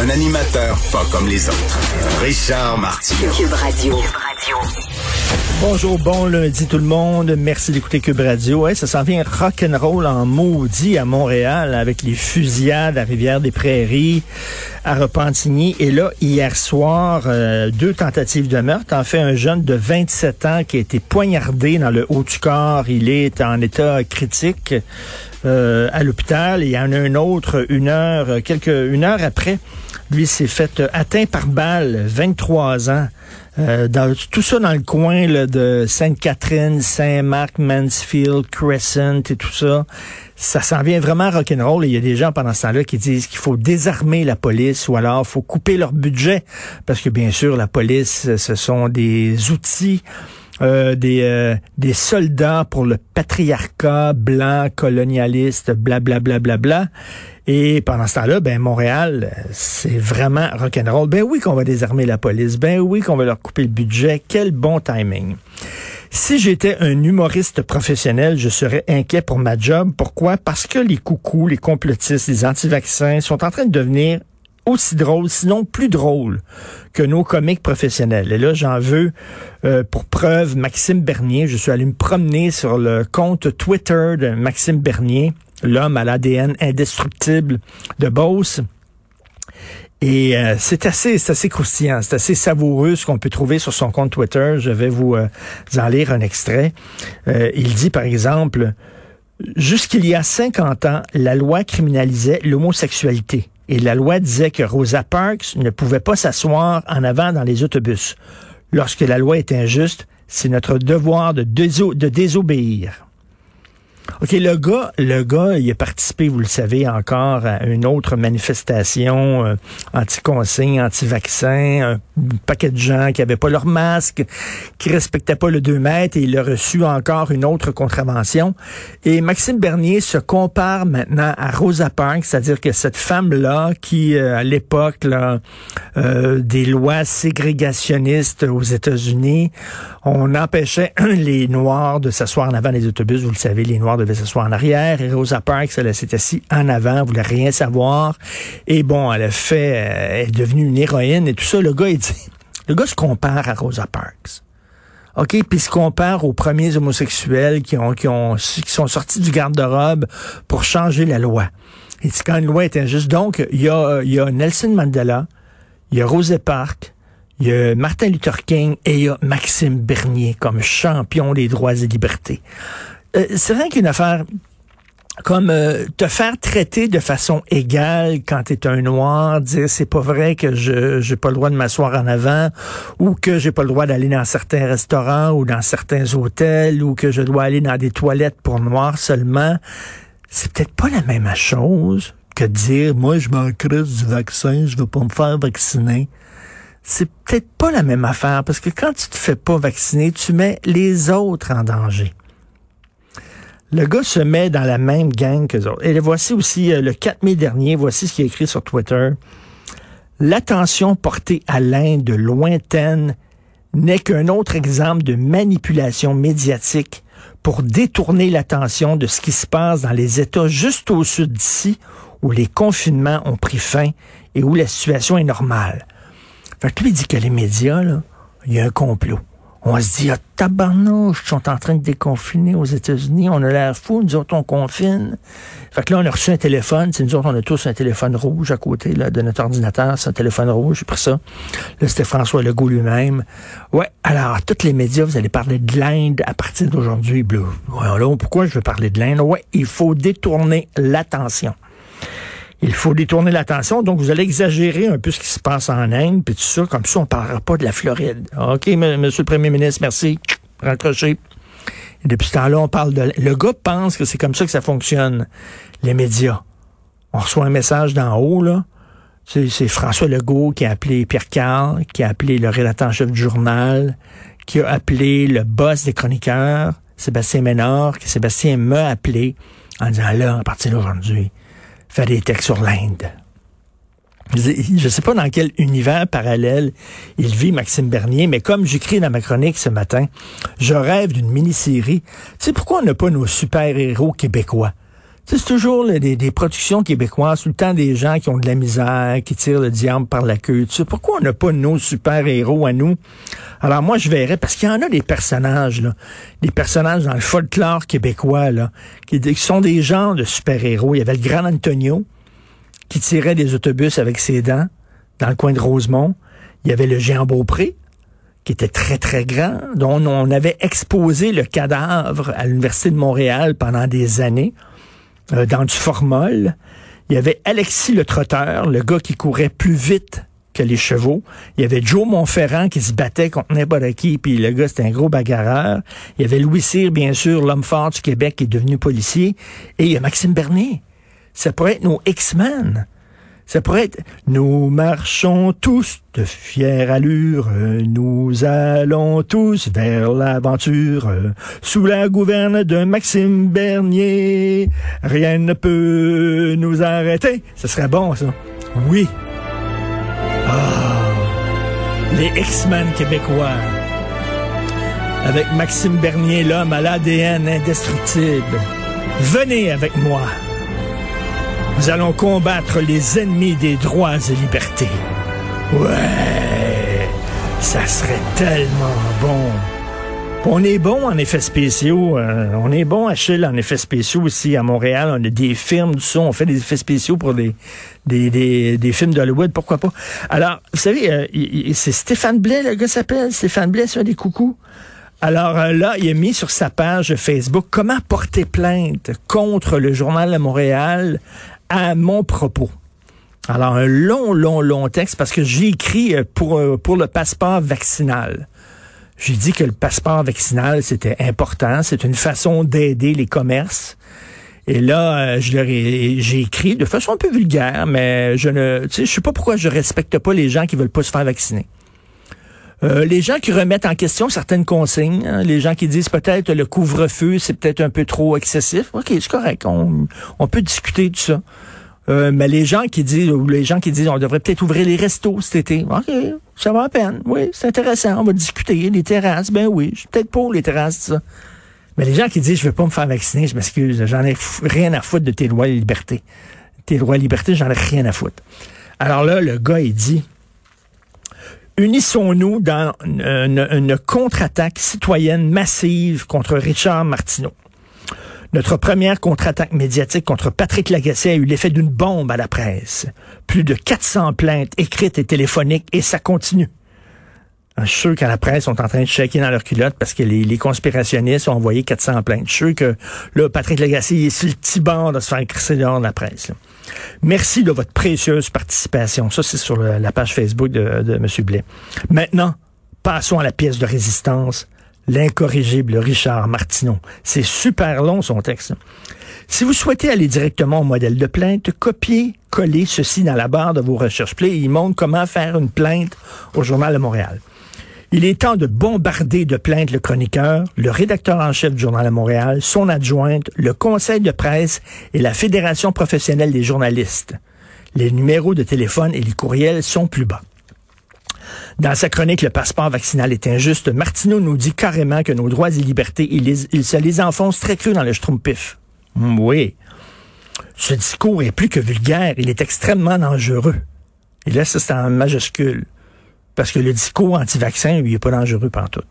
Un animateur pas comme les autres. Richard Martineau. Cube Radio. Bonjour, bon lundi tout le monde. Merci d'écouter Cube Radio. Ouais, ça s'en vient rock'n'roll en maudit à Montréal avec les fusillades à Rivière-des-Prairies, à Repentigny. Et là, hier soir, euh, deux tentatives de meurtre. En fait, un jeune de 27 ans qui a été poignardé dans le haut du corps. Il est en état critique. Euh, à l'hôpital. Il y en a un autre une heure, quelques, une heure après. Lui s'est fait euh, atteint par balle, 23 ans. Euh, dans, tout ça dans le coin là, de Sainte-Catherine, Saint-Marc, Mansfield, Crescent et tout ça. Ça s'en vient vraiment rock'n'roll. Il y a des gens pendant ce temps-là qui disent qu'il faut désarmer la police ou alors faut couper leur budget. Parce que bien sûr, la police, ce sont des outils euh, des, euh, des soldats pour le patriarcat blanc, colonialiste, blablabla. Bla, bla, bla. Et pendant ce temps-là, ben Montréal, c'est vraiment rock'n'roll. Ben oui qu'on va désarmer la police. Ben oui qu'on va leur couper le budget. Quel bon timing. Si j'étais un humoriste professionnel, je serais inquiet pour ma job. Pourquoi? Parce que les coucous, les complotistes, les anti-vaccins sont en train de devenir aussi drôle, sinon plus drôle que nos comiques professionnels. Et là, j'en veux euh, pour preuve Maxime Bernier. Je suis allé me promener sur le compte Twitter de Maxime Bernier, l'homme à l'ADN indestructible de Beauce. Et euh, c'est assez, c'est assez croustillant, c'est assez savoureux ce qu'on peut trouver sur son compte Twitter. Je vais vous, euh, en lire un extrait. Il dit, par exemple, Jusqu'il y a 50 ans, la loi criminalisait l'homosexualité. Et la loi disait que Rosa Parks ne pouvait pas s'asseoir en avant dans les autobus. Lorsque la loi est injuste, c'est notre devoir de, déso de désobéir. OK, le gars, le gars, il a participé, vous le savez, encore à une autre manifestation euh, anti-consigne, anti-vaccin, paquet de gens qui avaient pas leur masque, qui respectaient pas le 2 mètres, et il a reçu encore une autre contravention. Et Maxime Bernier se compare maintenant à Rosa Parks, c'est-à-dire que cette femme-là, qui, euh, à l'époque, euh, des lois ségrégationnistes aux États-Unis, on empêchait les Noirs de s'asseoir en avant des autobus, vous le savez, les Noirs devait s'asseoir en arrière. Et Rosa Parks, elle, s'est assise en avant, voulait rien savoir. Et bon, elle a fait, elle est devenue une héroïne et tout ça. Le gars, il le gars se compare à Rosa Parks. OK, puis se compare aux premiers homosexuels qui ont, sont sortis du garde-robe pour changer la loi. Et quand une loi est injuste. Donc, il y a, il y a Nelson Mandela, il y a Rosa Parks, il y a Martin Luther King et il y a Maxime Bernier comme champion des droits et libertés. Euh, c'est rien qu'une affaire comme euh, te faire traiter de façon égale quand tu es un noir, dire c'est pas vrai que je j'ai pas le droit de m'asseoir en avant ou que j'ai pas le droit d'aller dans certains restaurants ou dans certains hôtels ou que je dois aller dans des toilettes pour noirs seulement, c'est peut-être pas la même chose que dire moi je m'en crisse du vaccin, je veux pas me faire vacciner. C'est peut-être pas la même affaire parce que quand tu te fais pas vacciner, tu mets les autres en danger. Le gars se met dans la même gang que autres. Et voici aussi, euh, le 4 mai dernier, voici ce qui est écrit sur Twitter. L'attention portée à l'Inde lointaine n'est qu'un autre exemple de manipulation médiatique pour détourner l'attention de ce qui se passe dans les États juste au sud d'ici, où les confinements ont pris fin et où la situation est normale. Fait que lui dit que les médias, là, il y a un complot. On se dit, ah, tabarnouche, ils sont en train de déconfiner aux États-Unis. On a l'air fou, nous autres, on confine. Fait que là, on a reçu un téléphone. C'est nous autres, on a tous un téléphone rouge à côté là, de notre ordinateur. C'est un téléphone rouge, j'ai pris ça. Là, c'était François Legault lui-même. Ouais, alors, tous les médias, vous allez parler de l'Inde à partir d'aujourd'hui. Bleu. Là, pourquoi je veux parler de l'Inde? Ouais, il faut détourner l'attention. Il faut détourner l'attention. Donc, vous allez exagérer un peu ce qui se passe en Inde, puis tout ça. Comme ça, on ne parlera pas de la Floride. OK, monsieur le premier ministre, merci. Raccrochez. Et depuis ce temps-là, on parle de... Le gars pense que c'est comme ça que ça fonctionne, les médias. On reçoit un message d'en haut, là. C'est François Legault qui a appelé Pierre Carl, qui a appelé le rédacteur en chef du journal, qui a appelé le boss des chroniqueurs, Sébastien Ménard, que Sébastien m'a appelé en disant là, à partir d'aujourd'hui, faire des textes sur l'Inde. Je ne sais pas dans quel univers parallèle il vit, Maxime Bernier, mais comme j'écris dans ma chronique ce matin, je rêve d'une mini-série. Tu sais pourquoi on n'a pas nos super-héros québécois? C'est toujours des, des, productions québécoises, tout le temps des gens qui ont de la misère, qui tirent le diable par la queue. Tu pourquoi on n'a pas nos super-héros à nous? Alors moi, je verrais, parce qu'il y en a des personnages, là, des personnages dans le folklore québécois, là, qui, qui sont des genres de super-héros. Il y avait le grand Antonio, qui tirait des autobus avec ses dents dans le coin de Rosemont. Il y avait le géant Beaupré, qui était très, très grand, dont on avait exposé le cadavre à l'Université de Montréal pendant des années. Euh, dans du formol. Il y avait Alexis le trotteur, le gars qui courait plus vite que les chevaux. Il y avait Joe Montferrand qui se battait contre n'importe puis le gars, c'était un gros bagarreur. Il y avait Louis Cyr, bien sûr, l'homme fort du Québec qui est devenu policier. Et il y a Maxime Bernier. Ça pourrait être nos X-Men. Ça pourrait être Nous marchons tous de fière allure, nous allons tous vers l'aventure. Sous la gouverne de Maxime Bernier, rien ne peut nous arrêter. Ce serait bon, ça. Oui. Ah, les X-Men québécois. Avec Maxime Bernier, l'homme à l'ADN indestructible. Venez avec moi. Nous allons combattre les ennemis des droits et libertés. Ouais, ça serait tellement bon. On est bon en effets spéciaux. Euh, on est bon, Achille, en effets spéciaux aussi à Montréal. On a des films, du son. On fait des effets spéciaux pour des, des, des, des films d'Hollywood. Pourquoi pas? Alors, vous savez, euh, c'est Stéphane Blais, le gars s'appelle. Stéphane Blais, c'est un des coucous. Alors euh, là, il a mis sur sa page Facebook comment porter plainte contre le journal de Montréal à mon propos. Alors, un long, long, long texte parce que j'ai écrit euh, pour, euh, pour le passeport vaccinal. J'ai dit que le passeport vaccinal, c'était important. C'est une façon d'aider les commerces. Et là, euh, j'ai écrit de façon un peu vulgaire, mais je ne, tu sais, sais pas pourquoi je respecte pas les gens qui veulent pas se faire vacciner. Les gens qui remettent en question certaines consignes, hein, les gens qui disent peut-être le couvre-feu, c'est peut-être un peu trop excessif. OK, c'est correct. On, peut discuter de ça. Euh, mais les gens qui disent, ou les gens qui disent, on devrait peut-être ouvrir les restos cet été. OK, ça va à peine. Oui, c'est intéressant. On va discuter. Les terrasses, ben oui, je suis peut-être pour les terrasses, ça. Mais les gens qui disent, je veux pas me faire vacciner, je m'excuse, j'en ai rien à foutre de tes lois de liberté. Tes lois de liberté, j'en ai rien à foutre. Alors là, le gars, il dit, unissons-nous dans une, contre-attaque citoyenne massive contre Richard Martineau. Notre première contre-attaque médiatique contre Patrick Lagacé a eu l'effet d'une bombe à la presse. Plus de 400 plaintes écrites et téléphoniques et ça continue. Je suis sûr qu'à la presse sont en train de checker dans leur culotte parce que les, conspirationnistes ont envoyé 400 plaintes. Je suis sûr que là, Patrick Lagacé est sur le petit bord de se faire crisser dehors de la presse. Merci de votre précieuse participation. Ça, c'est sur la page Facebook de, de M. Blais. Maintenant, passons à la pièce de résistance l'incorrigible Richard Martineau. C'est super long son texte. Si vous souhaitez aller directement au modèle de plainte, copiez, collez ceci dans la barre de vos recherches. Play. Il montre comment faire une plainte au Journal de Montréal. Il est temps de bombarder de plaintes le chroniqueur, le rédacteur en chef du Journal de Montréal, son adjointe, le conseil de presse et la Fédération professionnelle des journalistes. Les numéros de téléphone et les courriels sont plus bas. Dans sa chronique, le passeport vaccinal est injuste. Martineau nous dit carrément que nos droits et libertés, il, se les enfonce très cru dans le schtroumpif. Hmm, oui. Ce discours est plus que vulgaire, il est extrêmement dangereux. Et là, ça, en majuscule. Parce que le discours anti-vaccin, lui, il n'est pas dangereux tout.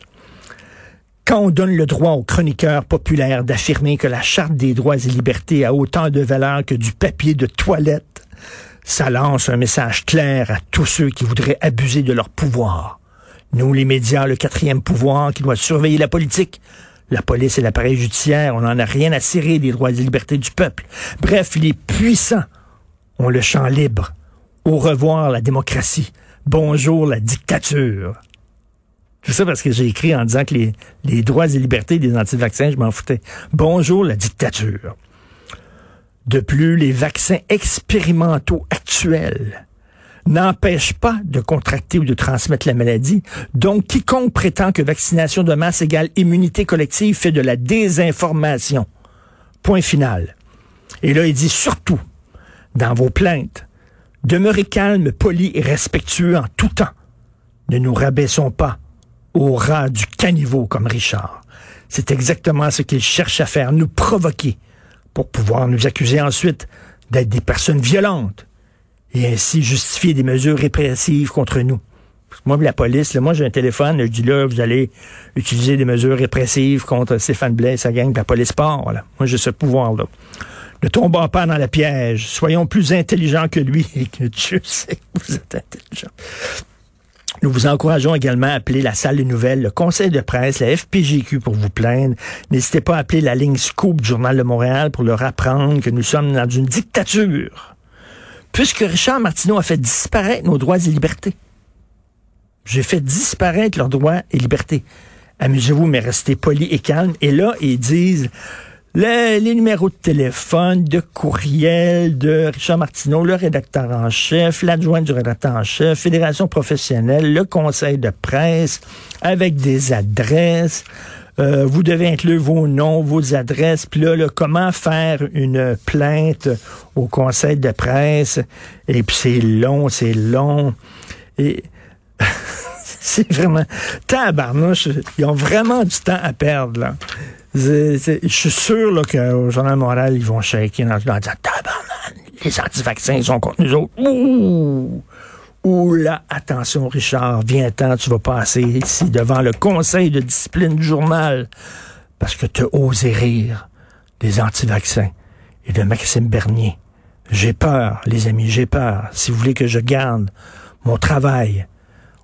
Quand on donne le droit aux chroniqueurs populaires d'affirmer que la Charte des droits et libertés a autant de valeur que du papier de toilette, ça lance un message clair à tous ceux qui voudraient abuser de leur pouvoir. Nous, les médias, le quatrième pouvoir qui doit surveiller la politique, la police et l'appareil judiciaire, on n'en a rien à cirer des droits et libertés du peuple. Bref, les puissants ont le champ libre. Au revoir la démocratie. Bonjour la dictature. Tout ça parce que j'ai écrit en disant que les, les droits et libertés des anti-vaccins, je m'en foutais. Bonjour la dictature. De plus, les vaccins expérimentaux actuels n'empêchent pas de contracter ou de transmettre la maladie. Donc, quiconque prétend que vaccination de masse égale immunité collective fait de la désinformation. Point final. Et là, il dit surtout, dans vos plaintes, demeurez calme, poli et respectueux en tout temps. Ne nous rabaissons pas au rat du caniveau comme Richard. C'est exactement ce qu'il cherche à faire, nous provoquer pour pouvoir nous accuser ensuite d'être des personnes violentes et ainsi justifier des mesures répressives contre nous. Moi, la police, moi j'ai un téléphone, je dis là, vous allez utiliser des mesures répressives contre Stéphane Blais sa gang, la police part. Là. Moi, j'ai ce pouvoir-là. Ne tombons pas dans la piège. Soyons plus intelligents que lui et que Dieu sait que vous êtes intelligents. Nous vous encourageons également à appeler la salle des nouvelles, le conseil de presse, la FPGQ pour vous plaindre. N'hésitez pas à appeler la ligne Scoop du Journal de Montréal pour leur apprendre que nous sommes dans une dictature. Puisque Richard Martineau a fait disparaître nos droits et libertés. J'ai fait disparaître leurs droits et libertés. Amusez-vous, mais restez polis et calmes. Et là, ils disent, les, numéros de téléphone, de courriel de Richard Martineau, le rédacteur en chef, l'adjoint du rédacteur en chef, Fédération professionnelle, le conseil de presse, avec des adresses. Euh, vous devez inclure vos noms, vos adresses, puis là, comment faire une plainte au conseil de presse? Et puis c'est long, c'est long. Et c'est vraiment... Tabarnouche, ils ont vraiment du temps à perdre, là. Je suis sûr qu'au Journal Montréal, ils vont shaker dans le disant les anti-vaccins sont contre nous autres. Ouh! Ouh là, attention Richard, viens-t'en, tu vas passer ici devant le conseil de discipline du journal parce que tu as osé rire des anti-vaccins et de Maxime Bernier. J'ai peur, les amis, j'ai peur. Si vous voulez que je garde mon travail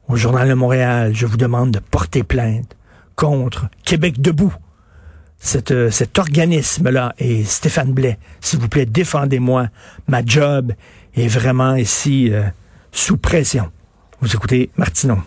au Journal de Montréal, je vous demande de porter plainte contre Québec debout. Euh, cet organisme-là. Et Stéphane Blais, s'il vous plaît, défendez-moi. Ma job est vraiment ici euh, sous pression. Vous écoutez Martineau.